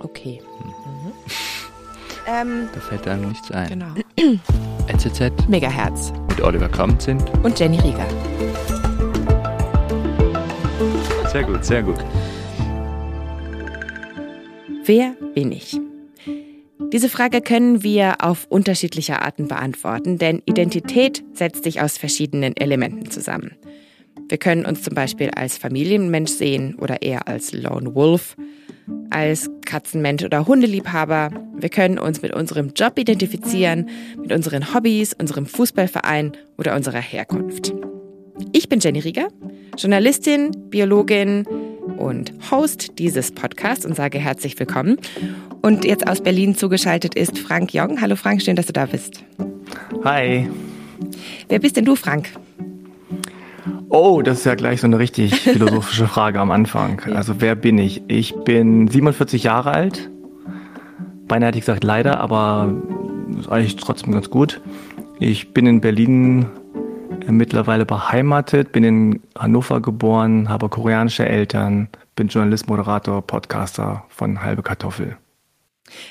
Okay. Mhm. Ähm, da fällt einem nichts ein. Genau. NZZ. Megahertz. Mit Oliver Kamp sind. Und Jenny Rieger. Sehr gut, sehr gut. Wer bin ich? Diese Frage können wir auf unterschiedliche Arten beantworten, denn Identität setzt sich aus verschiedenen Elementen zusammen. Wir können uns zum Beispiel als Familienmensch sehen oder eher als Lone Wolf, als Katzenmensch oder Hundeliebhaber. Wir können uns mit unserem Job identifizieren, mit unseren Hobbys, unserem Fußballverein oder unserer Herkunft. Ich bin Jenny Rieger, Journalistin, Biologin, und Host dieses Podcasts und sage herzlich willkommen. Und jetzt aus Berlin zugeschaltet ist Frank Jong. Hallo Frank, schön, dass du da bist. Hi. Wer bist denn du, Frank? Oh, das ist ja gleich so eine richtig philosophische Frage am Anfang. Also wer bin ich? Ich bin 47 Jahre alt. Beinahe hätte ich gesagt leider, aber ist eigentlich trotzdem ganz gut. Ich bin in Berlin mittlerweile beheimatet, bin in Hannover geboren, habe koreanische Eltern, bin Journalist, Moderator, Podcaster von Halbe Kartoffel.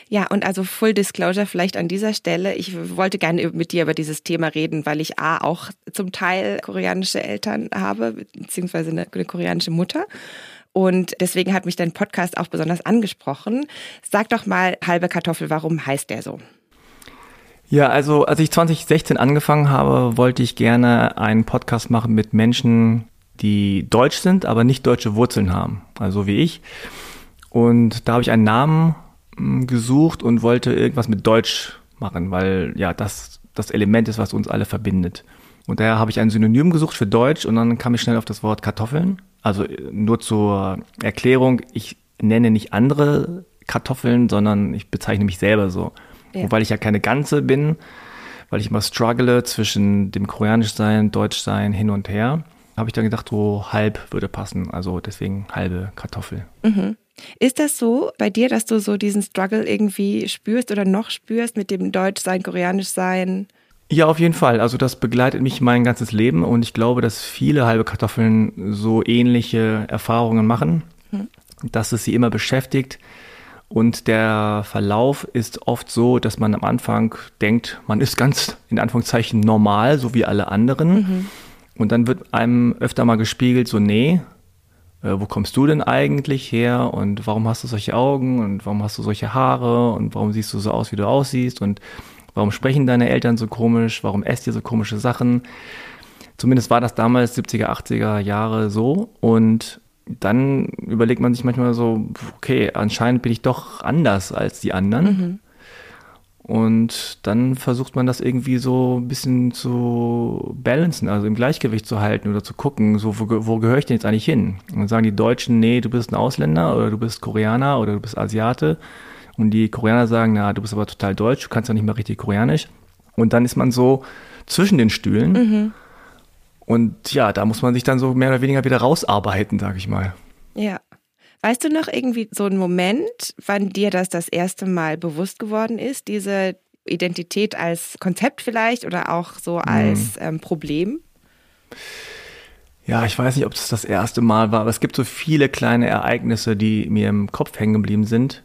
Ja, und also Full Disclosure vielleicht an dieser Stelle. Ich wollte gerne mit dir über dieses Thema reden, weil ich A auch zum Teil koreanische Eltern habe, beziehungsweise eine, eine koreanische Mutter. Und deswegen hat mich dein Podcast auch besonders angesprochen. Sag doch mal, halbe Kartoffel, warum heißt der so? Ja, also als ich 2016 angefangen habe, wollte ich gerne einen Podcast machen mit Menschen, die deutsch sind, aber nicht deutsche Wurzeln haben, also wie ich. Und da habe ich einen Namen gesucht und wollte irgendwas mit Deutsch machen, weil ja das das Element ist, was uns alle verbindet. Und daher habe ich ein Synonym gesucht für Deutsch und dann kam ich schnell auf das Wort Kartoffeln. Also nur zur Erklärung, ich nenne nicht andere Kartoffeln, sondern ich bezeichne mich selber so. Ja. Und weil ich ja keine Ganze bin, weil ich immer struggle zwischen dem koreanisch sein, deutsch sein, hin und her, habe ich dann gedacht, so halb würde passen. Also deswegen halbe Kartoffel. Mhm. Ist das so bei dir, dass du so diesen Struggle irgendwie spürst oder noch spürst mit dem Deutsch sein, koreanisch sein? Ja, auf jeden Fall. Also das begleitet mich mein ganzes Leben und ich glaube, dass viele halbe Kartoffeln so ähnliche Erfahrungen machen, hm. dass es sie immer beschäftigt, und der Verlauf ist oft so, dass man am Anfang denkt, man ist ganz in Anführungszeichen normal, so wie alle anderen. Mhm. Und dann wird einem öfter mal gespiegelt, so, nee, äh, wo kommst du denn eigentlich her? Und warum hast du solche Augen? Und warum hast du solche Haare? Und warum siehst du so aus, wie du aussiehst? Und warum sprechen deine Eltern so komisch? Warum esst ihr so komische Sachen? Zumindest war das damals 70er, 80er Jahre so. Und dann überlegt man sich manchmal so, okay, anscheinend bin ich doch anders als die anderen. Mhm. Und dann versucht man das irgendwie so ein bisschen zu balancen, also im Gleichgewicht zu halten oder zu gucken, so wo, wo gehöre ich denn jetzt eigentlich hin? Und dann sagen die Deutschen, nee, du bist ein Ausländer oder du bist Koreaner oder du bist Asiate. Und die Koreaner sagen, na, du bist aber total deutsch, du kannst ja nicht mehr richtig Koreanisch. Und dann ist man so zwischen den Stühlen. Mhm. Und ja, da muss man sich dann so mehr oder weniger wieder rausarbeiten, sag ich mal. Ja. Weißt du noch irgendwie so einen Moment, wann dir das das erste Mal bewusst geworden ist, diese Identität als Konzept vielleicht oder auch so als mhm. ähm, Problem? Ja, ich weiß nicht, ob es das erste Mal war, aber es gibt so viele kleine Ereignisse, die mir im Kopf hängen geblieben sind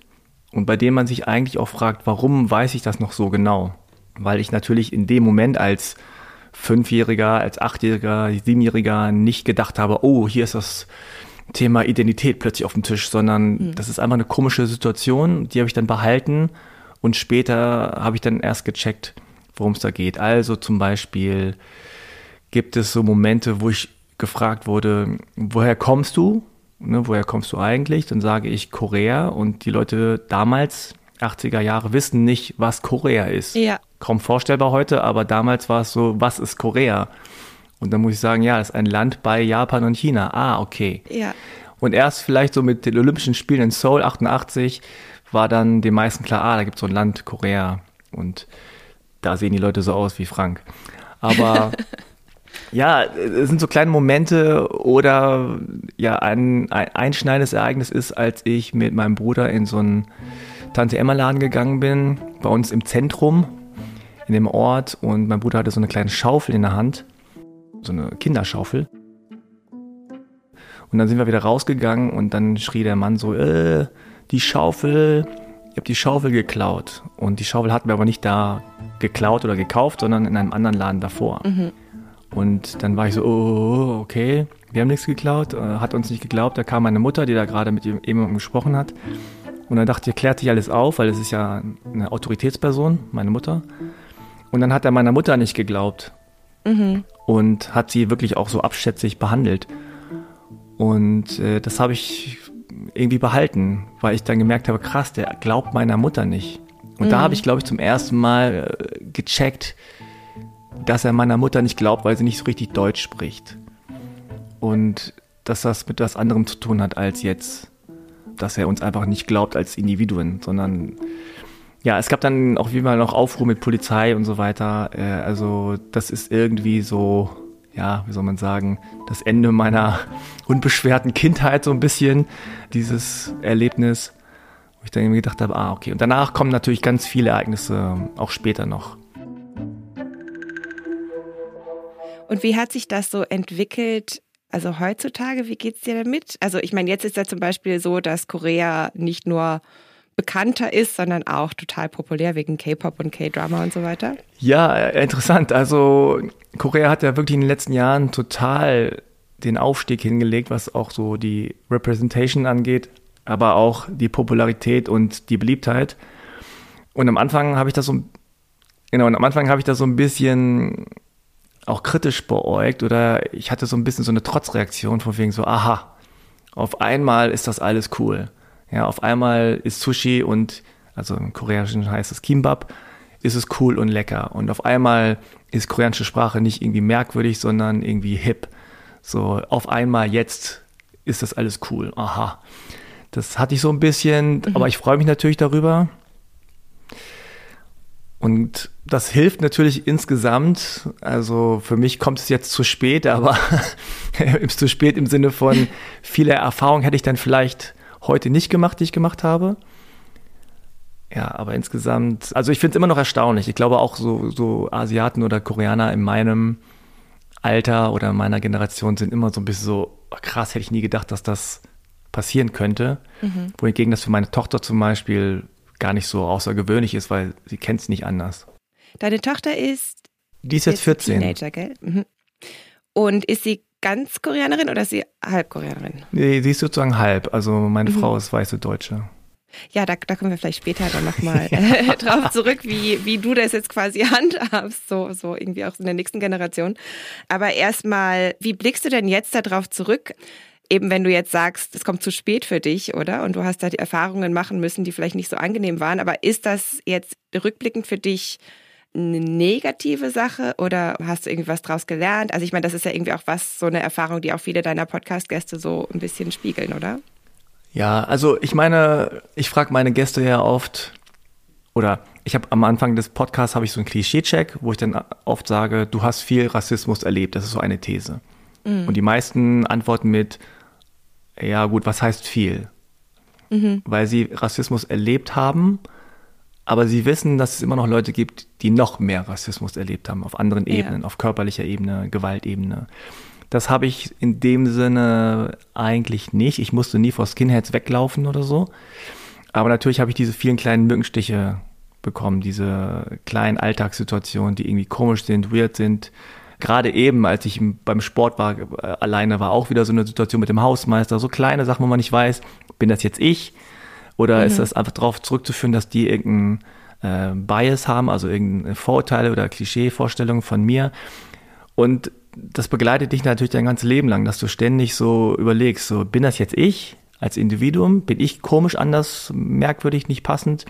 und bei denen man sich eigentlich auch fragt, warum weiß ich das noch so genau? Weil ich natürlich in dem Moment als Fünfjähriger, als Achtjähriger, Siebenjähriger nicht gedacht habe, oh, hier ist das Thema Identität plötzlich auf dem Tisch, sondern mhm. das ist einfach eine komische Situation, die habe ich dann behalten und später habe ich dann erst gecheckt, worum es da geht. Also zum Beispiel gibt es so Momente, wo ich gefragt wurde, woher kommst du? Ne, woher kommst du eigentlich? Dann sage ich Korea und die Leute damals, 80er Jahre, wissen nicht, was Korea ist. Ja kaum vorstellbar heute, aber damals war es so, was ist Korea? Und dann muss ich sagen, ja, das ist ein Land bei Japan und China. Ah, okay. Ja. Und erst vielleicht so mit den Olympischen Spielen in Seoul 88 war dann den meisten klar, ah, da gibt es so ein Land, Korea. Und da sehen die Leute so aus wie Frank. Aber ja, es sind so kleine Momente oder ja, ein, ein einschneidendes Ereignis ist, als ich mit meinem Bruder in so einen Tante Emma Laden gegangen bin, bei uns im Zentrum in dem Ort und mein Bruder hatte so eine kleine Schaufel in der Hand, so eine Kinderschaufel. Und dann sind wir wieder rausgegangen und dann schrie der Mann so, äh, die Schaufel, ich habe die Schaufel geklaut. Und die Schaufel hatten wir aber nicht da geklaut oder gekauft, sondern in einem anderen Laden davor. Mhm. Und dann war ich so, oh, okay, wir haben nichts geklaut, äh, hat uns nicht geglaubt. Da kam meine Mutter, die da gerade mit jemandem gesprochen hat. Und dann dachte ich, klärt sich alles auf, weil es ist ja eine Autoritätsperson, meine Mutter. Und dann hat er meiner Mutter nicht geglaubt. Mhm. Und hat sie wirklich auch so abschätzig behandelt. Und äh, das habe ich irgendwie behalten, weil ich dann gemerkt habe, krass, der glaubt meiner Mutter nicht. Und mhm. da habe ich, glaube ich, zum ersten Mal äh, gecheckt, dass er meiner Mutter nicht glaubt, weil sie nicht so richtig Deutsch spricht. Und dass das mit was anderem zu tun hat als jetzt, dass er uns einfach nicht glaubt als Individuen, sondern ja, es gab dann auch wie mal noch Aufruhr mit Polizei und so weiter. Äh, also das ist irgendwie so, ja, wie soll man sagen, das Ende meiner unbeschwerten Kindheit so ein bisschen, dieses Erlebnis, wo ich dann irgendwie gedacht habe, ah, okay. Und danach kommen natürlich ganz viele Ereignisse, auch später noch. Und wie hat sich das so entwickelt? Also heutzutage, wie geht es dir damit? Also ich meine, jetzt ist ja zum Beispiel so, dass Korea nicht nur bekannter ist, sondern auch total populär wegen K-Pop und K-Drama und so weiter. Ja, interessant. Also Korea hat ja wirklich in den letzten Jahren total den Aufstieg hingelegt, was auch so die Representation angeht, aber auch die Popularität und die Beliebtheit. Und am Anfang habe ich das so, genau, und am Anfang habe ich das so ein bisschen auch kritisch beäugt oder ich hatte so ein bisschen so eine Trotzreaktion von wegen so, aha, auf einmal ist das alles cool. Ja, auf einmal ist Sushi und, also im Koreanischen heißt es Kimbap, ist es cool und lecker. Und auf einmal ist koreanische Sprache nicht irgendwie merkwürdig, sondern irgendwie hip. So, auf einmal jetzt ist das alles cool. Aha. Das hatte ich so ein bisschen, mhm. aber ich freue mich natürlich darüber. Und das hilft natürlich insgesamt. Also für mich kommt es jetzt zu spät, aber zu spät im Sinne von viele Erfahrungen hätte ich dann vielleicht heute nicht gemacht, die ich gemacht habe. Ja, aber insgesamt, also ich finde es immer noch erstaunlich. Ich glaube auch so, so Asiaten oder Koreaner in meinem Alter oder meiner Generation sind immer so ein bisschen so, oh krass, hätte ich nie gedacht, dass das passieren könnte. Mhm. Wohingegen das für meine Tochter zum Beispiel gar nicht so außergewöhnlich ist, weil sie kennt es nicht anders. Deine Tochter ist. Die ist jetzt 14. Teenager, gell? Mhm. Und ist sie ganz Koreanerin oder ist sie halb Koreanerin? Nee, sie ist sozusagen halb. Also meine mhm. Frau ist weiße Deutsche. Ja, da, da kommen wir vielleicht später dann nochmal ja. drauf zurück, wie, wie du das jetzt quasi handhabst, so, so irgendwie auch in der nächsten Generation. Aber erstmal, wie blickst du denn jetzt darauf zurück? eben wenn du jetzt sagst, es kommt zu spät für dich, oder? Und du hast da die Erfahrungen machen müssen, die vielleicht nicht so angenehm waren. Aber ist das jetzt rückblickend für dich eine negative Sache oder hast du irgendwas draus gelernt? Also ich meine, das ist ja irgendwie auch was, so eine Erfahrung, die auch viele deiner Podcast-Gäste so ein bisschen spiegeln, oder? Ja, also ich meine, ich frage meine Gäste ja oft, oder ich habe am Anfang des Podcasts habe ich so einen Klischee-Check, wo ich dann oft sage, du hast viel Rassismus erlebt. Das ist so eine These. Mhm. Und die meisten antworten mit, ja gut, was heißt viel? Mhm. Weil sie Rassismus erlebt haben, aber sie wissen, dass es immer noch Leute gibt, die noch mehr Rassismus erlebt haben, auf anderen ja. Ebenen, auf körperlicher Ebene, Gewaltebene. Das habe ich in dem Sinne eigentlich nicht. Ich musste nie vor Skinheads weglaufen oder so. Aber natürlich habe ich diese vielen kleinen Mückenstiche bekommen, diese kleinen Alltagssituationen, die irgendwie komisch sind, weird sind, gerade eben, als ich beim Sport war, äh, alleine war auch wieder so eine Situation mit dem Hausmeister, so kleine Sachen, wo man nicht weiß, bin das jetzt ich oder mhm. ist das einfach darauf zurückzuführen, dass die irgendeinen äh, Bias haben, also irgendeine Vorurteile oder Klischee-Vorstellungen von mir und das begleitet dich natürlich dein ganzes Leben lang, dass du ständig so überlegst, so bin das jetzt ich als Individuum, bin ich komisch, anders, merkwürdig, nicht passend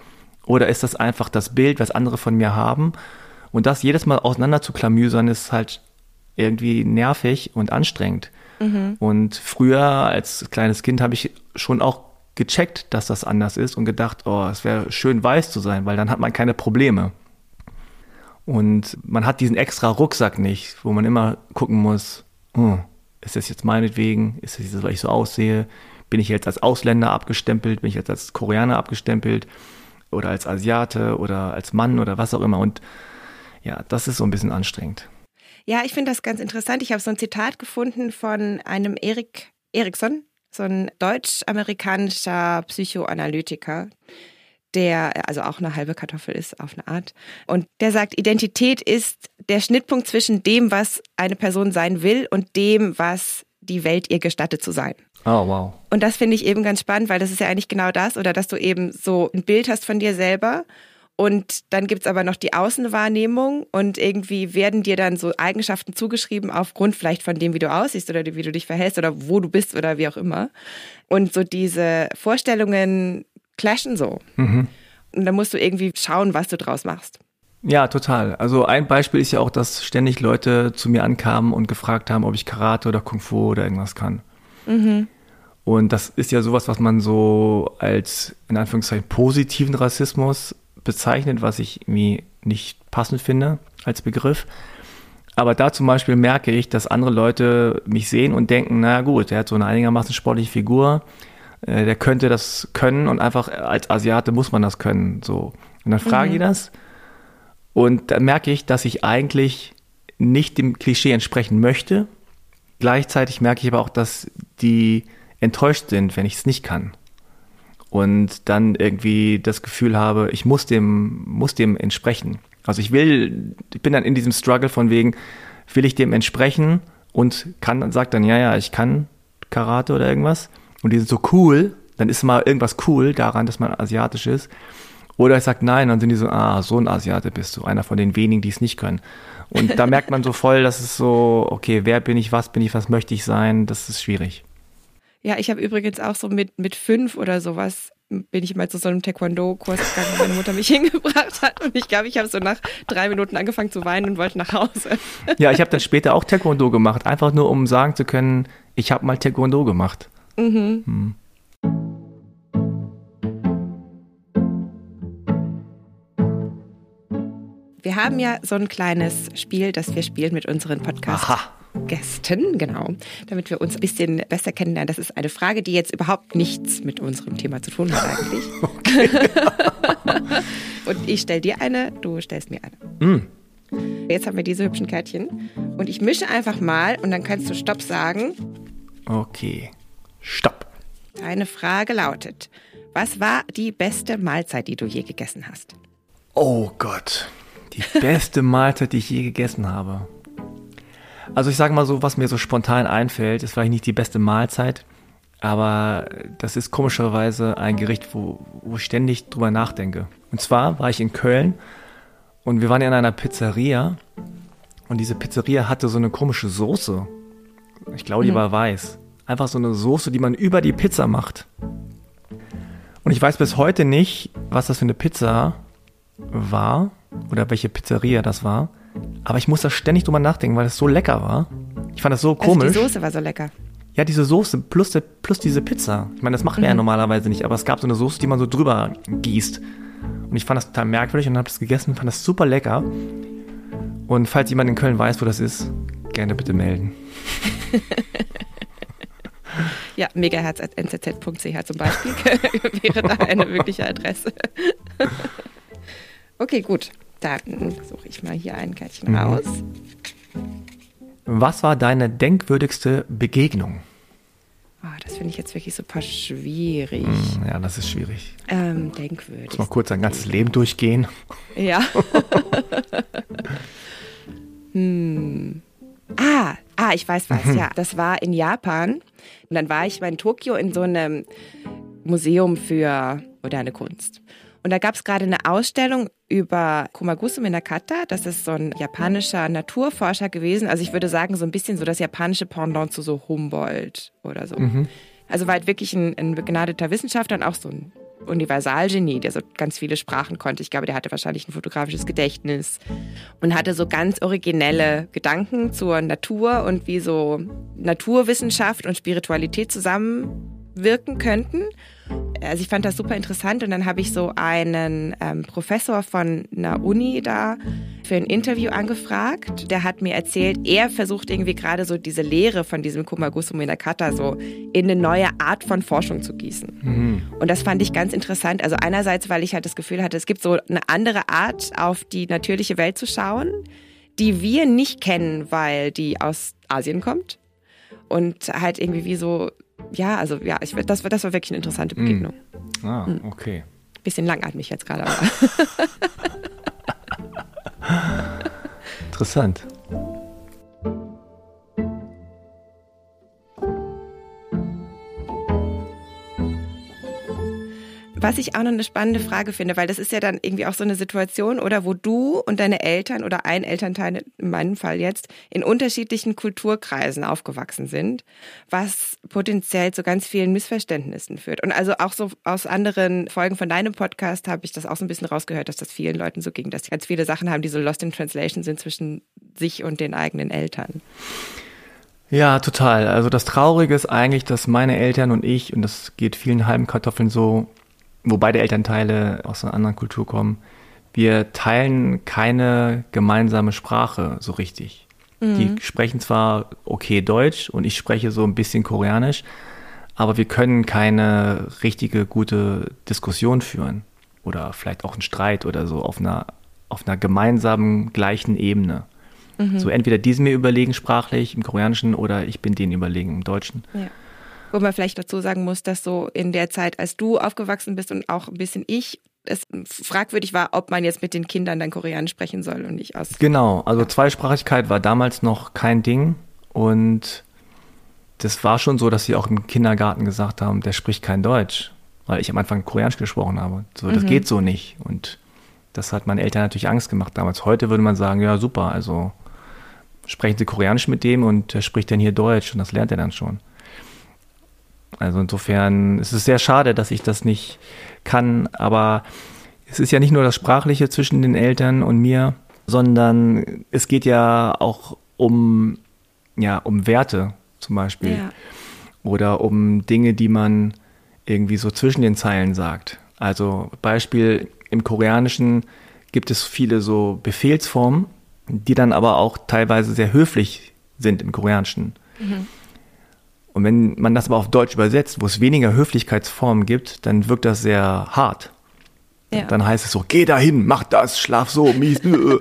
oder ist das einfach das Bild, was andere von mir haben und das jedes Mal auseinander zu klamüsern, ist halt irgendwie nervig und anstrengend. Mhm. Und früher als kleines Kind habe ich schon auch gecheckt, dass das anders ist und gedacht, oh, es wäre schön weiß zu sein, weil dann hat man keine Probleme. Und man hat diesen extra Rucksack nicht, wo man immer gucken muss, oh, ist das jetzt meinetwegen, ist das jetzt, weil ich so aussehe, bin ich jetzt als Ausländer abgestempelt, bin ich jetzt als Koreaner abgestempelt oder als Asiate oder als Mann oder was auch immer. Und ja, das ist so ein bisschen anstrengend. Ja, ich finde das ganz interessant. Ich habe so ein Zitat gefunden von einem Erik Eriksson, so ein deutsch-amerikanischer Psychoanalytiker, der also auch eine halbe Kartoffel ist auf eine Art. Und der sagt, Identität ist der Schnittpunkt zwischen dem, was eine Person sein will und dem, was die Welt ihr gestattet zu sein. Oh, wow. Und das finde ich eben ganz spannend, weil das ist ja eigentlich genau das, oder dass du eben so ein Bild hast von dir selber und dann gibt's aber noch die Außenwahrnehmung und irgendwie werden dir dann so Eigenschaften zugeschrieben aufgrund vielleicht von dem, wie du aussiehst oder wie du dich verhältst oder wo du bist oder wie auch immer. Und so diese Vorstellungen clashen so. Mhm. Und dann musst du irgendwie schauen, was du draus machst. Ja, total. Also ein Beispiel ist ja auch, dass ständig Leute zu mir ankamen und gefragt haben, ob ich Karate oder Kung Fu oder irgendwas kann. Mhm. Und das ist ja sowas, was man so als in Anführungszeichen positiven Rassismus bezeichnet, was ich irgendwie nicht passend finde als Begriff. Aber da zum Beispiel merke ich, dass andere Leute mich sehen und denken, na gut, der hat so eine einigermaßen sportliche Figur, äh, der könnte das können und einfach als Asiate muss man das können. So. Und dann fragen mhm. die das und dann merke ich, dass ich eigentlich nicht dem Klischee entsprechen möchte. Gleichzeitig merke ich aber auch, dass die enttäuscht sind, wenn ich es nicht kann. Und dann irgendwie das Gefühl habe, ich muss dem, muss dem entsprechen. Also ich will, ich bin dann in diesem Struggle von wegen, will ich dem entsprechen und kann, sagt dann, ja, ja, ich kann Karate oder irgendwas und die sind so cool, dann ist mal irgendwas cool daran, dass man asiatisch ist. Oder ich sage nein, dann sind die so, ah, so ein Asiate bist du, einer von den wenigen, die es nicht können. Und da merkt man so voll, dass es so, okay, wer bin ich, was bin ich, was möchte ich sein, das ist schwierig. Ja, ich habe übrigens auch so mit, mit fünf oder sowas bin ich mal zu so einem Taekwondo-Kurs gegangen, wo meine Mutter mich hingebracht hat. Und ich glaube, ich habe so nach drei Minuten angefangen zu weinen und wollte nach Hause. Ja, ich habe dann später auch Taekwondo gemacht, einfach nur um sagen zu können, ich habe mal Taekwondo gemacht. Mhm. Hm. Wir haben ja so ein kleines Spiel, das wir spielen mit unseren Podcast-Gästen, genau, damit wir uns ein bisschen besser kennenlernen. Das ist eine Frage, die jetzt überhaupt nichts mit unserem Thema zu tun hat eigentlich. Okay. und ich stelle dir eine, du stellst mir eine. Mm. Jetzt haben wir diese hübschen Kärtchen und ich mische einfach mal und dann kannst du Stopp sagen. Okay, Stopp. Deine Frage lautet, was war die beste Mahlzeit, die du je gegessen hast? Oh Gott. Die beste Mahlzeit, die ich je gegessen habe. Also ich sage mal so, was mir so spontan einfällt, ist vielleicht nicht die beste Mahlzeit, aber das ist komischerweise ein Gericht, wo, wo ich ständig drüber nachdenke. Und zwar war ich in Köln und wir waren in einer Pizzeria und diese Pizzeria hatte so eine komische Soße. Ich glaube, die mhm. war weiß. Einfach so eine Soße, die man über die Pizza macht. Und ich weiß bis heute nicht, was das für eine Pizza war oder welche Pizzeria das war. Aber ich muss da ständig drüber nachdenken, weil es so lecker war. Ich fand das so komisch. Also die Soße war so lecker. Ja, diese Soße plus, de, plus diese Pizza. Ich meine, das machen wir mhm. ja normalerweise nicht, aber es gab so eine Soße, die man so drüber gießt. Und ich fand das total merkwürdig und habe das gegessen, fand das super lecker. Und falls jemand in Köln weiß, wo das ist, gerne bitte melden. ja, megaherz.nzz.ch zum Beispiel wäre da eine mögliche Adresse. Okay, gut. Dann suche ich mal hier ein Kärtchen mhm. raus. Was war deine denkwürdigste Begegnung? Oh, das finde ich jetzt wirklich super schwierig. Mm, ja, das ist schwierig. Ähm, denkwürdig. Muss mal kurz dein ganzes Leben durchgehen. Ja. hm. Ah, ah, ich weiß was. Mhm. Ja, das war in Japan. Und dann war ich mal in Tokio in so einem Museum für moderne Kunst. Und da gab es gerade eine Ausstellung über Kumagusu Minakata. Das ist so ein japanischer Naturforscher gewesen. Also ich würde sagen, so ein bisschen so das japanische Pendant zu so Humboldt oder so. Mhm. Also war halt wirklich ein, ein begnadeter Wissenschaftler und auch so ein Universalgenie, der so ganz viele Sprachen konnte. Ich glaube, der hatte wahrscheinlich ein fotografisches Gedächtnis und hatte so ganz originelle Gedanken zur Natur und wie so Naturwissenschaft und Spiritualität zusammenwirken könnten also ich fand das super interessant und dann habe ich so einen ähm, Professor von einer Uni da für ein Interview angefragt. Der hat mir erzählt, er versucht irgendwie gerade so diese Lehre von diesem Kumagusu Minakata so in eine neue Art von Forschung zu gießen. Mhm. Und das fand ich ganz interessant. Also einerseits, weil ich halt das Gefühl hatte, es gibt so eine andere Art, auf die natürliche Welt zu schauen, die wir nicht kennen, weil die aus Asien kommt und halt irgendwie wie so ja, also ja, ich, das, das war wirklich eine interessante hm. Begegnung. Mm. Ah, hm. okay. Bisschen langatmig jetzt gerade, aber. Interessant. Was ich auch noch eine spannende Frage finde, weil das ist ja dann irgendwie auch so eine Situation, oder wo du und deine Eltern oder ein Elternteil in meinem Fall jetzt in unterschiedlichen Kulturkreisen aufgewachsen sind, was potenziell zu ganz vielen Missverständnissen führt. Und also auch so aus anderen Folgen von deinem Podcast habe ich das auch so ein bisschen rausgehört, dass das vielen Leuten so ging, dass sie ganz viele Sachen haben, die so lost in translation sind zwischen sich und den eigenen Eltern. Ja, total. Also das Traurige ist eigentlich, dass meine Eltern und ich, und das geht vielen halben Kartoffeln so, wo beide Elternteile aus einer anderen Kultur kommen, wir teilen keine gemeinsame Sprache so richtig. Mhm. Die sprechen zwar okay Deutsch und ich spreche so ein bisschen Koreanisch, aber wir können keine richtige gute Diskussion führen oder vielleicht auch einen Streit oder so auf einer auf einer gemeinsamen gleichen Ebene. Mhm. So entweder die sind mir überlegen sprachlich im Koreanischen oder ich bin denen überlegen im Deutschen. Ja. Wo man vielleicht dazu sagen muss, dass so in der Zeit, als du aufgewachsen bist und auch ein bisschen ich, es fragwürdig war, ob man jetzt mit den Kindern dann Koreanisch sprechen soll und nicht aus. Genau, also Zweisprachigkeit war damals noch kein Ding und das war schon so, dass sie auch im Kindergarten gesagt haben, der spricht kein Deutsch, weil ich am Anfang Koreanisch gesprochen habe. So, das mhm. geht so nicht und das hat meinen Eltern natürlich Angst gemacht damals. Heute würde man sagen, ja super, also sprechen Sie Koreanisch mit dem und er spricht dann hier Deutsch und das lernt er dann schon. Also insofern ist es sehr schade, dass ich das nicht kann, aber es ist ja nicht nur das Sprachliche zwischen den Eltern und mir, sondern es geht ja auch um, ja, um Werte zum Beispiel. Ja. Oder um Dinge, die man irgendwie so zwischen den Zeilen sagt. Also Beispiel im Koreanischen gibt es viele so Befehlsformen, die dann aber auch teilweise sehr höflich sind im Koreanischen. Mhm. Und wenn man das aber auf Deutsch übersetzt, wo es weniger Höflichkeitsformen gibt, dann wirkt das sehr hart. Ja. Dann heißt es so, geh dahin, mach das, schlaf so, mies. und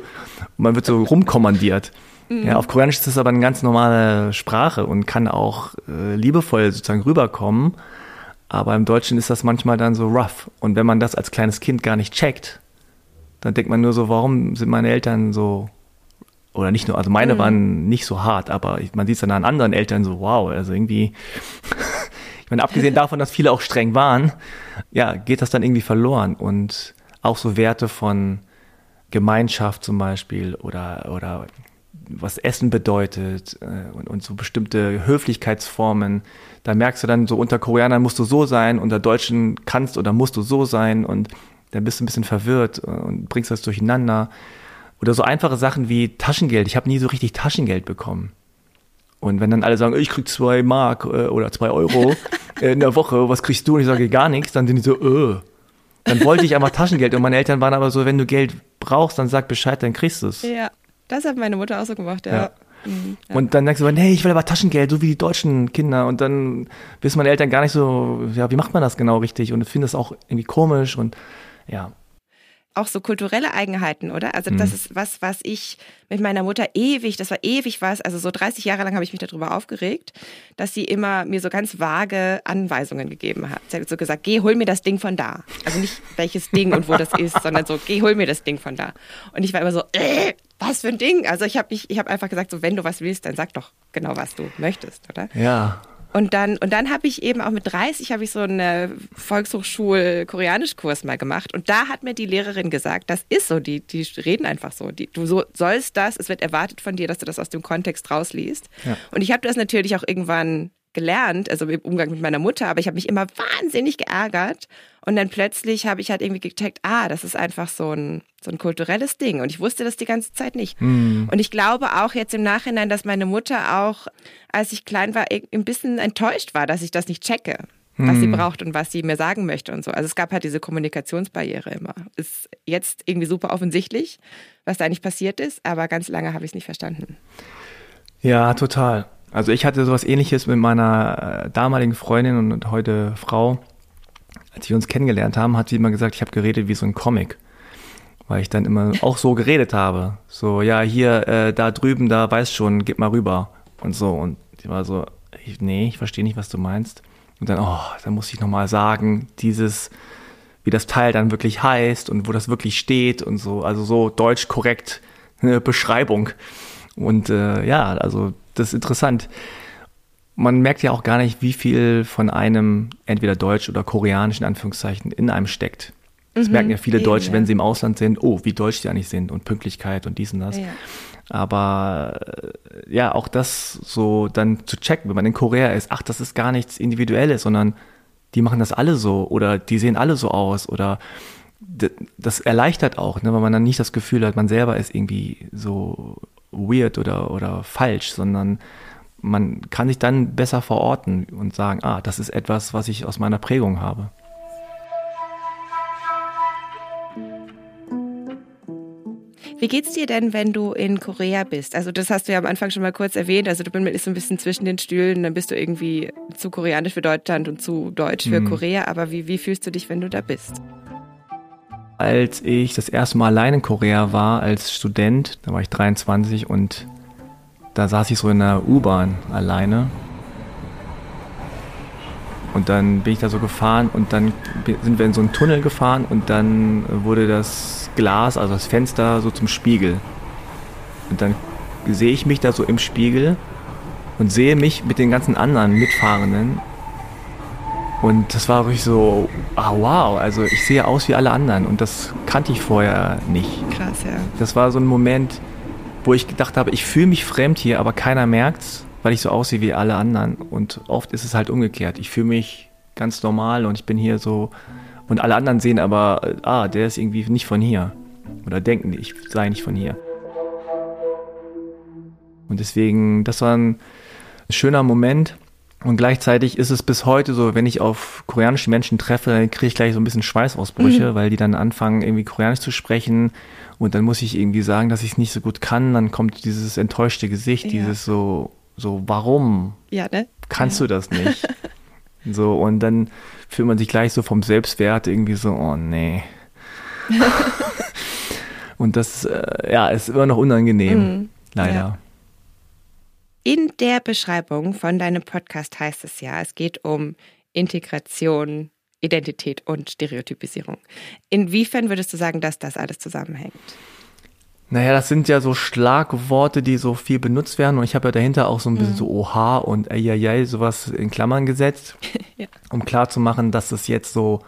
man wird so rumkommandiert. Mhm. Ja, auf Koreanisch ist das aber eine ganz normale Sprache und kann auch äh, liebevoll sozusagen rüberkommen. Aber im Deutschen ist das manchmal dann so rough. Und wenn man das als kleines Kind gar nicht checkt, dann denkt man nur so, warum sind meine Eltern so oder nicht nur, also meine mhm. waren nicht so hart, aber man sieht es dann an anderen Eltern so, wow, also irgendwie, ich meine, abgesehen davon, dass viele auch streng waren, ja, geht das dann irgendwie verloren und auch so Werte von Gemeinschaft zum Beispiel oder, oder was Essen bedeutet äh, und, und so bestimmte Höflichkeitsformen. Da merkst du dann so, unter Koreanern musst du so sein, unter Deutschen kannst oder musst du so sein und dann bist du ein bisschen verwirrt und bringst das durcheinander. Oder so einfache Sachen wie Taschengeld. Ich habe nie so richtig Taschengeld bekommen. Und wenn dann alle sagen, ich krieg zwei Mark äh, oder zwei Euro in der Woche, was kriegst du? Und ich sage gar nichts, dann sind die so, äh. Dann wollte ich einfach Taschengeld. Und meine Eltern waren aber so, wenn du Geld brauchst, dann sag Bescheid, dann kriegst du es. Ja, das hat meine Mutter auch so gemacht, ja. ja. Mhm, ja. Und dann denkst du, hey, ich will aber Taschengeld, so wie die deutschen Kinder. Und dann wissen meine Eltern gar nicht so, ja, wie macht man das genau richtig? Und finden das auch irgendwie komisch und ja auch so kulturelle Eigenheiten, oder? Also das mhm. ist was, was ich mit meiner Mutter ewig, das war ewig was, also so 30 Jahre lang habe ich mich darüber aufgeregt, dass sie immer mir so ganz vage Anweisungen gegeben hat. Sie hat so gesagt, geh, hol mir das Ding von da. Also nicht welches Ding und wo das ist, sondern so, geh, hol mir das Ding von da. Und ich war immer so, äh, was für ein Ding? Also ich habe mich, ich habe einfach gesagt, so wenn du was willst, dann sag doch genau, was du möchtest, oder? Ja. Und dann, und dann habe ich eben auch mit 30 habe ich so einen Volkshochschul-Koreanischkurs mal gemacht. Und da hat mir die Lehrerin gesagt, das ist so, die, die reden einfach so. Die, du so, sollst das, es wird erwartet von dir, dass du das aus dem Kontext rausliest. Ja. Und ich habe das natürlich auch irgendwann gelernt, also im Umgang mit meiner Mutter, aber ich habe mich immer wahnsinnig geärgert. Und dann plötzlich habe ich halt irgendwie gecheckt, ah, das ist einfach so ein, so ein kulturelles Ding. Und ich wusste das die ganze Zeit nicht. Mm. Und ich glaube auch jetzt im Nachhinein, dass meine Mutter auch, als ich klein war, ein bisschen enttäuscht war, dass ich das nicht checke, was sie hm. braucht und was sie mir sagen möchte und so. Also es gab halt diese Kommunikationsbarriere immer. Ist jetzt irgendwie super offensichtlich, was da nicht passiert ist, aber ganz lange habe ich es nicht verstanden. Ja, total. Also ich hatte sowas ähnliches mit meiner äh, damaligen Freundin und heute Frau. Als wir uns kennengelernt haben, hat sie immer gesagt, ich habe geredet wie so ein Comic. Weil ich dann immer auch so geredet habe. So, ja, hier, äh, da drüben, da weißt schon, gib mal rüber. Und so. Und ich war so, ich, nee, ich verstehe nicht, was du meinst. Und dann, oh, dann muss ich nochmal sagen, dieses, wie das Teil dann wirklich heißt und wo das wirklich steht und so, also so deutsch korrekt eine Beschreibung. Und äh, ja, also das ist interessant. Man merkt ja auch gar nicht, wie viel von einem entweder deutsch oder koreanisch in Anführungszeichen in einem steckt. Das mhm, merken ja viele Deutsche, ja. wenn sie im Ausland sind, oh, wie deutsch die eigentlich sind und Pünktlichkeit und dies und das. Ja. Aber äh, ja, auch das so dann zu checken, wenn man in Korea ist, ach, das ist gar nichts Individuelles, sondern die machen das alle so oder die sehen alle so aus oder das erleichtert auch, ne, weil man dann nicht das Gefühl hat, man selber ist irgendwie so weird oder, oder falsch, sondern man kann sich dann besser verorten und sagen, ah, das ist etwas, was ich aus meiner Prägung habe. Wie geht's dir denn, wenn du in Korea bist? Also das hast du ja am Anfang schon mal kurz erwähnt. Also du bist so ein bisschen zwischen den Stühlen, dann bist du irgendwie zu koreanisch für Deutschland und zu deutsch für mhm. Korea. Aber wie, wie fühlst du dich, wenn du da bist? Als ich das erste Mal allein in Korea war als Student, da war ich 23 und da saß ich so in der U-Bahn alleine. Und dann bin ich da so gefahren und dann sind wir in so einen Tunnel gefahren und dann wurde das Glas, also das Fenster, so zum Spiegel. Und dann sehe ich mich da so im Spiegel und sehe mich mit den ganzen anderen Mitfahrenden. Und das war wirklich so, ah wow, also ich sehe aus wie alle anderen und das kannte ich vorher nicht. Krass, ja. Das war so ein Moment, wo ich gedacht habe, ich fühle mich fremd hier, aber keiner merkt's, weil ich so aussehe wie alle anderen. Und oft ist es halt umgekehrt. Ich fühle mich ganz normal und ich bin hier so und alle anderen sehen aber, ah, der ist irgendwie nicht von hier. Oder denken, ich sei nicht von hier. Und deswegen, das war ein schöner Moment. Und gleichzeitig ist es bis heute so, wenn ich auf koreanische Menschen treffe, dann kriege ich gleich so ein bisschen Schweißausbrüche, mhm. weil die dann anfangen, irgendwie koreanisch zu sprechen. Und dann muss ich irgendwie sagen, dass ich es nicht so gut kann. Dann kommt dieses enttäuschte Gesicht, ja. dieses so, so, warum ja, ne? kannst ja. du das nicht? so, und dann fühlt man sich gleich so vom Selbstwert irgendwie so, oh nee. Und das, äh, ja, ist immer noch unangenehm, mhm. leider. Ja. In der Beschreibung von deinem Podcast heißt es ja, es geht um Integration, Identität und Stereotypisierung. Inwiefern würdest du sagen, dass das alles zusammenhängt? Naja, das sind ja so Schlagworte, die so viel benutzt werden. Und ich habe ja dahinter auch so ein bisschen mhm. so Oha und Eieiei, sowas in Klammern gesetzt, ja. um klarzumachen, dass es jetzt so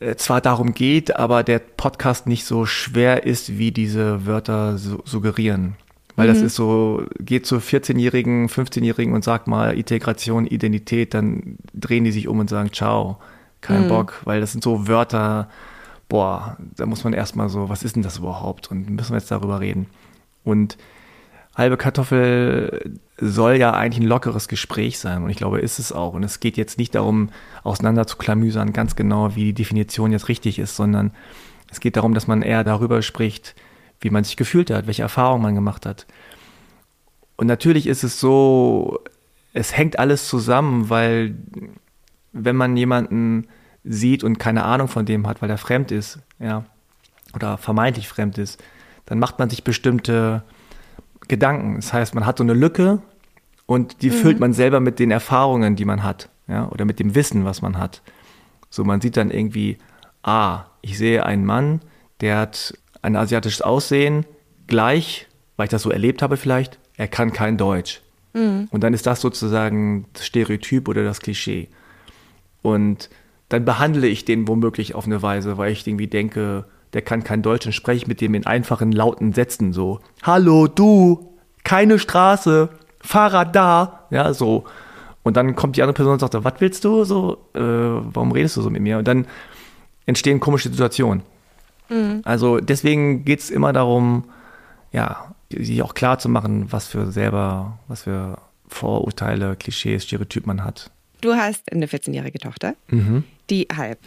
äh, zwar darum geht, aber der Podcast nicht so schwer ist, wie diese Wörter su suggerieren. Weil mhm. das ist so, geht zu 14-Jährigen, 15-Jährigen und sagt mal Integration, Identität, dann drehen die sich um und sagen Ciao, kein mhm. Bock, weil das sind so Wörter, boah, da muss man erstmal so, was ist denn das überhaupt? Und müssen wir jetzt darüber reden. Und halbe Kartoffel soll ja eigentlich ein lockeres Gespräch sein und ich glaube, ist es auch. Und es geht jetzt nicht darum, auseinander zu klamüsern, ganz genau, wie die Definition jetzt richtig ist, sondern es geht darum, dass man eher darüber spricht, wie man sich gefühlt hat, welche Erfahrungen man gemacht hat. Und natürlich ist es so, es hängt alles zusammen, weil wenn man jemanden sieht und keine Ahnung von dem hat, weil er fremd ist, ja, oder vermeintlich fremd ist, dann macht man sich bestimmte Gedanken. Das heißt, man hat so eine Lücke und die mhm. füllt man selber mit den Erfahrungen, die man hat, ja, oder mit dem Wissen, was man hat. So, man sieht dann irgendwie, ah, ich sehe einen Mann, der hat ein asiatisches Aussehen, gleich, weil ich das so erlebt habe vielleicht, er kann kein Deutsch. Mhm. Und dann ist das sozusagen das Stereotyp oder das Klischee. Und dann behandle ich den womöglich auf eine Weise, weil ich irgendwie denke, der kann kein Deutsch und spreche mit dem in einfachen, lauten Sätzen so. Hallo, du, keine Straße, Fahrrad da, ja, so. Und dann kommt die andere Person und sagt, was willst du so, äh, warum redest du so mit mir? Und dann entstehen komische Situationen. Mhm. Also deswegen geht es immer darum, ja, sich auch klar zu machen, was für selber, was für Vorurteile, Klischees, Stereotyp man hat. Du hast eine 14-jährige Tochter, mhm. die halb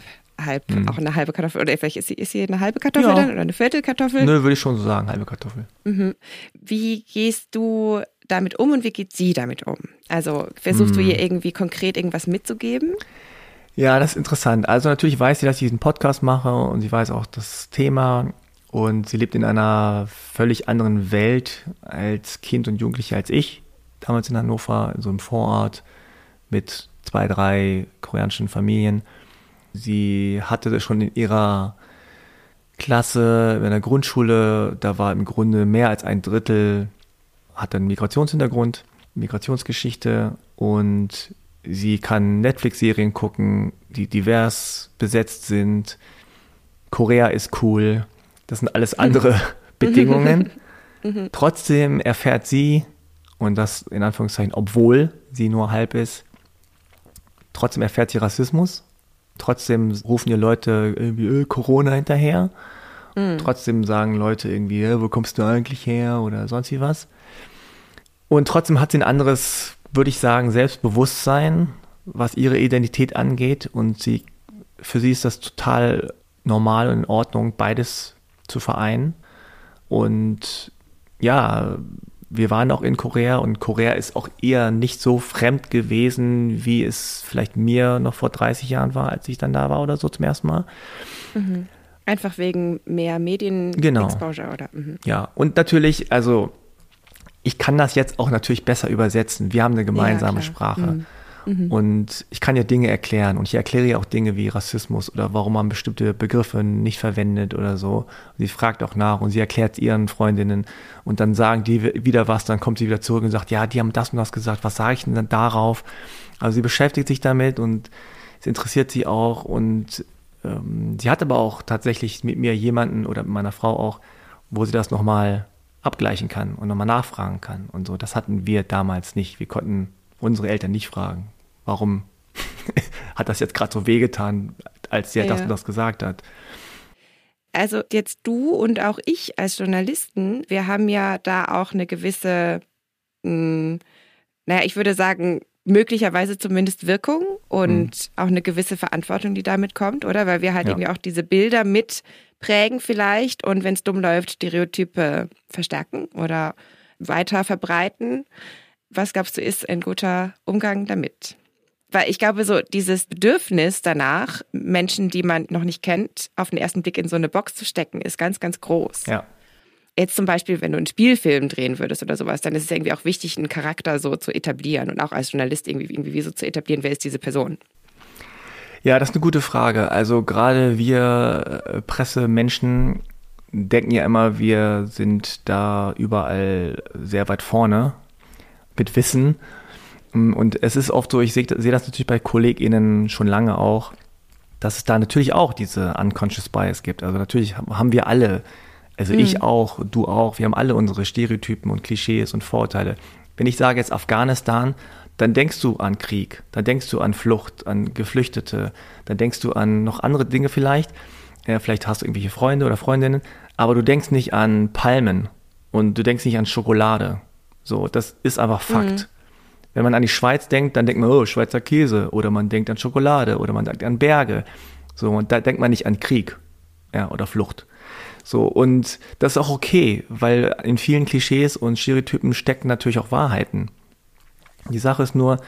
halb, mhm. auch eine halbe Kartoffel. Oder vielleicht ist sie, ist sie eine halbe Kartoffel ja. dann oder eine Viertelkartoffel? Nö, würde ich schon so sagen, halbe Kartoffel. Mhm. Wie gehst du damit um und wie geht sie damit um? Also versuchst mhm. du ihr irgendwie konkret irgendwas mitzugeben? Ja, das ist interessant. Also natürlich weiß sie, dass ich diesen Podcast mache und sie weiß auch das Thema und sie lebt in einer völlig anderen Welt als Kind und Jugendliche als ich. Damals in Hannover, in so einem Vorort mit zwei, drei koreanischen Familien. Sie hatte schon in ihrer Klasse, in der Grundschule, da war im Grunde mehr als ein Drittel, hat einen Migrationshintergrund, Migrationsgeschichte und sie kann Netflix-Serien gucken, die divers besetzt sind. Korea ist cool. Das sind alles andere Bedingungen. Trotzdem erfährt sie, und das in Anführungszeichen, obwohl sie nur halb ist, trotzdem erfährt sie Rassismus. Trotzdem rufen ihr Leute irgendwie äh, Corona hinterher. Mhm. Trotzdem sagen Leute irgendwie, äh, wo kommst du eigentlich her oder sonst wie was. Und trotzdem hat sie ein anderes, würde ich sagen, Selbstbewusstsein, was ihre Identität angeht. Und sie, für sie ist das total normal und in Ordnung, beides zu vereinen. Und ja, wir waren auch in Korea und Korea ist auch eher nicht so fremd gewesen, wie es vielleicht mir noch vor 30 Jahren war, als ich dann da war oder so zum ersten Mal. Mhm. Einfach wegen mehr Medien-Exposure genau. oder? Mhm. Ja, und natürlich, also ich kann das jetzt auch natürlich besser übersetzen. Wir haben eine gemeinsame ja, Sprache. Mhm. Mhm. Und ich kann ja Dinge erklären und ich erkläre ja auch Dinge wie Rassismus oder warum man bestimmte Begriffe nicht verwendet oder so. Und sie fragt auch nach und sie erklärt ihren Freundinnen und dann sagen die wieder was, dann kommt sie wieder zurück und sagt, ja, die haben das und das gesagt, was sage ich denn dann darauf? Also sie beschäftigt sich damit und es interessiert sie auch und ähm, sie hat aber auch tatsächlich mit mir jemanden oder mit meiner Frau auch, wo sie das nochmal abgleichen kann und nochmal nachfragen kann und so. Das hatten wir damals nicht. Wir konnten unsere Eltern nicht fragen warum hat das jetzt gerade so wehgetan, als der ja. das und das gesagt hat. Also jetzt du und auch ich als Journalisten, wir haben ja da auch eine gewisse, mh, hm, naja, ich würde sagen, möglicherweise zumindest Wirkung und mhm. auch eine gewisse Verantwortung, die damit kommt, oder? Weil wir halt ja. irgendwie auch diese Bilder mit prägen vielleicht und wenn es dumm läuft, Stereotype verstärken oder weiter verbreiten. Was glaubst du, ist ein guter Umgang damit? Weil ich glaube, so dieses Bedürfnis danach, Menschen, die man noch nicht kennt, auf den ersten Blick in so eine Box zu stecken, ist ganz, ganz groß. Ja. Jetzt zum Beispiel, wenn du einen Spielfilm drehen würdest oder sowas, dann ist es irgendwie auch wichtig, einen Charakter so zu etablieren und auch als Journalist irgendwie, irgendwie so zu etablieren, wer ist diese Person. Ja, das ist eine gute Frage. Also gerade wir äh, Pressemenschen denken ja immer, wir sind da überall sehr weit vorne mit Wissen Mm, und es ist oft so, ich sehe seh das natürlich bei KollegInnen schon lange auch, dass es da natürlich auch diese unconscious bias gibt. Also natürlich haben wir alle, also mhm. ich auch, du auch, wir haben alle unsere Stereotypen und Klischees und Vorurteile. Wenn ich sage jetzt Afghanistan, dann denkst du an Krieg, dann denkst du an Flucht, an Geflüchtete, dann denkst du an noch andere Dinge vielleicht. Ja, vielleicht hast du irgendwelche Freunde oder Freundinnen, aber du denkst nicht an Palmen und du denkst nicht an Schokolade. So, das ist einfach Fakt. Mhm. Wenn man an die Schweiz denkt, dann denkt man, oh, Schweizer Käse oder man denkt an Schokolade oder man denkt an Berge. So, und da denkt man nicht an Krieg ja, oder Flucht. So, und das ist auch okay, weil in vielen Klischees und Stereotypen stecken natürlich auch Wahrheiten. Die Sache ist nur,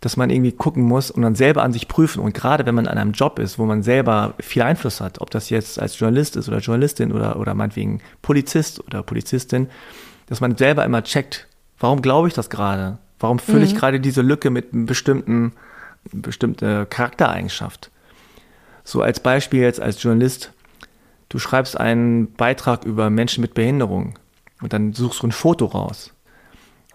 dass man irgendwie gucken muss und dann selber an sich prüfen. Und gerade wenn man an einem Job ist, wo man selber viel Einfluss hat, ob das jetzt als Journalist ist oder Journalistin oder, oder meinetwegen Polizist oder Polizistin, dass man selber immer checkt, warum glaube ich das gerade? Warum fülle mhm. ich gerade diese Lücke mit einem bestimmten, bestimmte Charaktereigenschaft? So als Beispiel jetzt als Journalist, du schreibst einen Beitrag über Menschen mit Behinderung und dann suchst du ein Foto raus.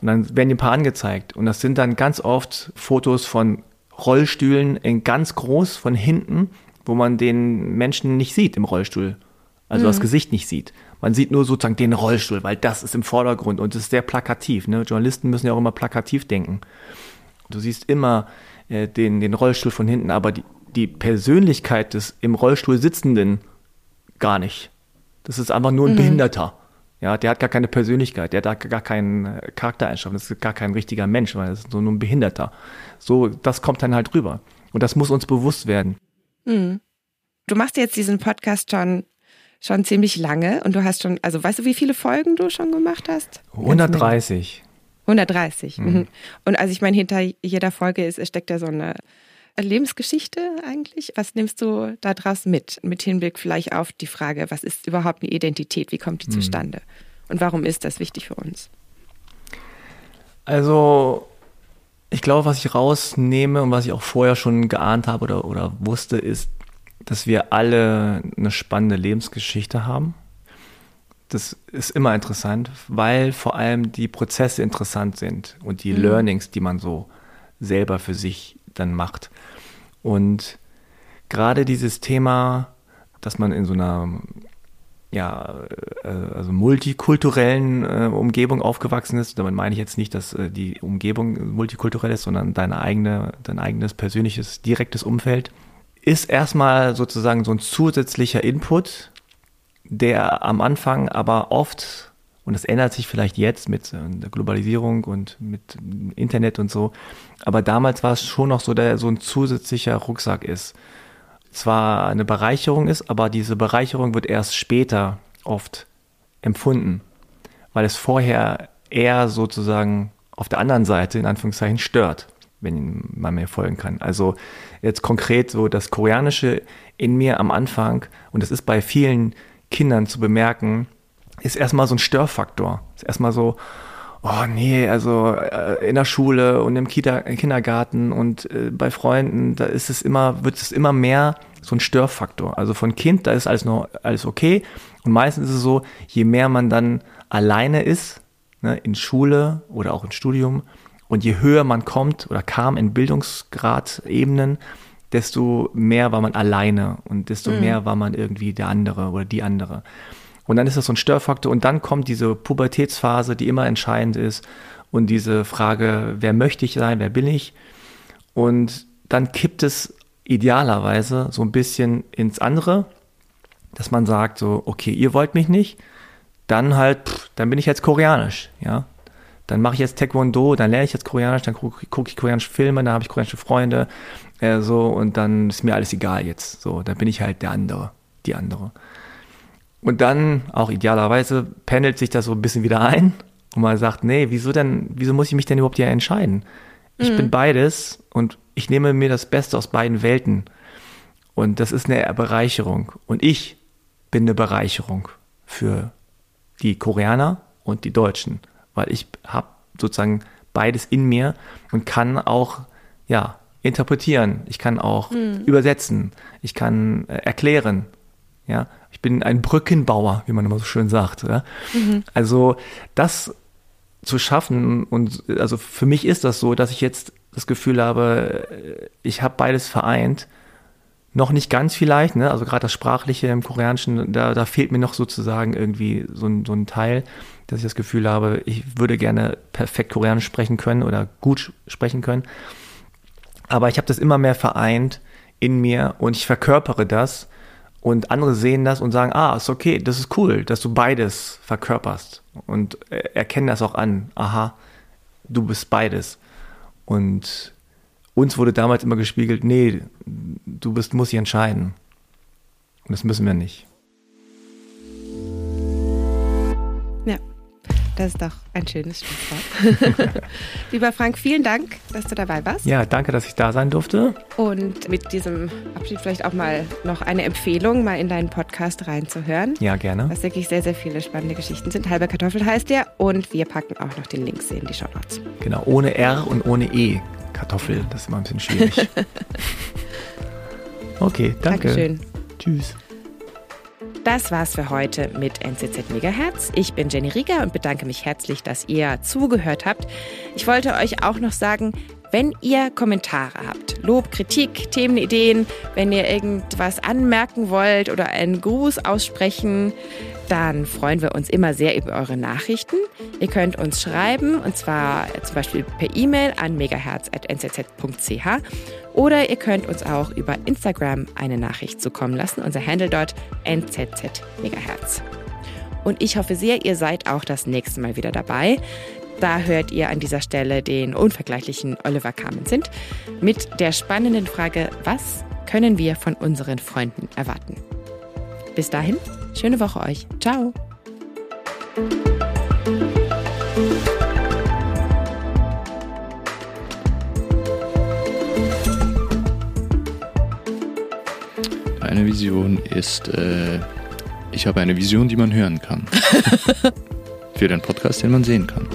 Und dann werden dir ein paar angezeigt. Und das sind dann ganz oft Fotos von Rollstühlen in ganz groß von hinten, wo man den Menschen nicht sieht im Rollstuhl. Also mhm. das Gesicht nicht sieht. Man sieht nur sozusagen den Rollstuhl, weil das ist im Vordergrund und es ist sehr plakativ. Ne? Journalisten müssen ja auch immer plakativ denken. Du siehst immer äh, den, den Rollstuhl von hinten, aber die, die Persönlichkeit des im Rollstuhl Sitzenden gar nicht. Das ist einfach nur ein mhm. Behinderter. Ja, der hat gar keine Persönlichkeit, der hat gar keinen äh, Charaktereigenschaften, das ist gar kein richtiger Mensch, weil das ist so nur ein Behinderter. So, das kommt dann halt rüber. Und das muss uns bewusst werden. Mhm. Du machst jetzt diesen Podcast schon schon ziemlich lange und du hast schon, also weißt du, wie viele Folgen du schon gemacht hast? 130. 130. Mhm. mhm. Und also ich meine, hinter jeder Folge ist, steckt ja so eine Lebensgeschichte eigentlich. Was nimmst du da draus mit? Mit Hinblick vielleicht auf die Frage, was ist überhaupt eine Identität? Wie kommt die mhm. zustande? Und warum ist das wichtig für uns? Also, Ich glaube, was ich rausnehme und was ich auch vorher schon geahnt habe oder, oder wusste, ist, dass wir alle eine spannende Lebensgeschichte haben. Das ist immer interessant, weil vor allem die Prozesse interessant sind und die mhm. Learnings, die man so selber für sich dann macht. Und gerade dieses Thema, dass man in so einer ja, äh, also multikulturellen äh, Umgebung aufgewachsen ist. Damit meine ich jetzt nicht, dass äh, die Umgebung multikulturell ist, sondern deine eigene, dein eigenes persönliches, direktes Umfeld. Ist erstmal sozusagen so ein zusätzlicher Input, der am Anfang aber oft, und das ändert sich vielleicht jetzt mit äh, der Globalisierung und mit Internet und so, aber damals war es schon noch so, der so ein zusätzlicher Rucksack ist zwar eine Bereicherung ist, aber diese Bereicherung wird erst später oft empfunden, weil es vorher eher sozusagen auf der anderen Seite in Anführungszeichen stört, wenn man mir folgen kann. Also jetzt konkret so das Koreanische in mir am Anfang, und das ist bei vielen Kindern zu bemerken, ist erstmal so ein Störfaktor. Ist erstmal so, oh nee, also äh, in der Schule und im Kita, Kindergarten und äh, bei Freunden, da ist es immer, wird es immer mehr so ein Störfaktor. Also von Kind, da ist alles noch alles okay. Und meistens ist es so, je mehr man dann alleine ist, ne, in Schule oder auch im Studium, und je höher man kommt oder kam in Bildungsgradebenen, desto mehr war man alleine und desto mhm. mehr war man irgendwie der andere oder die andere. Und dann ist das so ein Störfaktor und dann kommt diese Pubertätsphase, die immer entscheidend ist und diese Frage, wer möchte ich sein, wer bin ich? Und dann kippt es idealerweise so ein bisschen ins andere, dass man sagt so, okay, ihr wollt mich nicht, dann halt, pff, dann bin ich jetzt koreanisch, ja. Dann mache ich jetzt Taekwondo, dann lerne ich jetzt Koreanisch, dann gucke guck ich koreanische Filme, dann habe ich koreanische Freunde, äh, so, und dann ist mir alles egal jetzt, so, dann bin ich halt der andere, die andere. Und dann, auch idealerweise, pendelt sich das so ein bisschen wieder ein und man sagt, nee, wieso denn, wieso muss ich mich denn überhaupt hier entscheiden? Ich mhm. bin beides und ich nehme mir das Beste aus beiden Welten. Und das ist eine Bereicherung. Und ich bin eine Bereicherung für die Koreaner und die Deutschen, weil ich habe sozusagen beides in mir und kann auch, ja, interpretieren. Ich kann auch mhm. übersetzen. Ich kann äh, erklären. Ja, ich bin ein Brückenbauer, wie man immer so schön sagt. Ja? Mhm. Also das zu schaffen und also für mich ist das so, dass ich jetzt das Gefühl habe, ich habe beides vereint. Noch nicht ganz vielleicht, ne? also gerade das Sprachliche im Koreanischen, da, da fehlt mir noch sozusagen irgendwie so ein, so ein Teil, dass ich das Gefühl habe, ich würde gerne perfekt Koreanisch sprechen können oder gut sprechen können. Aber ich habe das immer mehr vereint in mir und ich verkörpere das und andere sehen das und sagen, ah, ist okay, das ist cool, dass du beides verkörperst und erkennen das auch an. Aha, du bist beides. Und uns wurde damals immer gespiegelt, nee, du bist, musst dich entscheiden. Und das müssen wir nicht. Das ist doch ein schönes Schlusswort. Lieber Frank, vielen Dank, dass du dabei warst. Ja, danke, dass ich da sein durfte. Und mit diesem Abschied vielleicht auch mal noch eine Empfehlung, mal in deinen Podcast reinzuhören. Ja, gerne. Was wirklich sehr, sehr viele spannende Geschichten sind. Halber Kartoffel heißt der und wir packen auch noch den Links in die Show Notes. Genau, ohne R und ohne E. Kartoffel, das ist immer ein bisschen schwierig. okay, danke. Dankeschön. Tschüss. Das war's für heute mit NCZ Megahertz. Ich bin Jenny Rieger und bedanke mich herzlich, dass ihr zugehört habt. Ich wollte euch auch noch sagen, wenn ihr Kommentare habt, Lob, Kritik, Themenideen, wenn ihr irgendwas anmerken wollt oder einen Gruß aussprechen, dann freuen wir uns immer sehr über eure Nachrichten. Ihr könnt uns schreiben, und zwar zum Beispiel per E-Mail an megahertz.nzz.ch oder ihr könnt uns auch über Instagram eine Nachricht zukommen lassen. Unser Handle dort nzz megahertz. Und ich hoffe sehr, ihr seid auch das nächste Mal wieder dabei. Da hört ihr an dieser Stelle den unvergleichlichen Oliver Carmen sind mit der spannenden Frage, was können wir von unseren Freunden erwarten? Bis dahin, schöne Woche euch. Ciao. Eine Vision ist, äh, ich habe eine Vision, die man hören kann. Für den Podcast, den man sehen kann.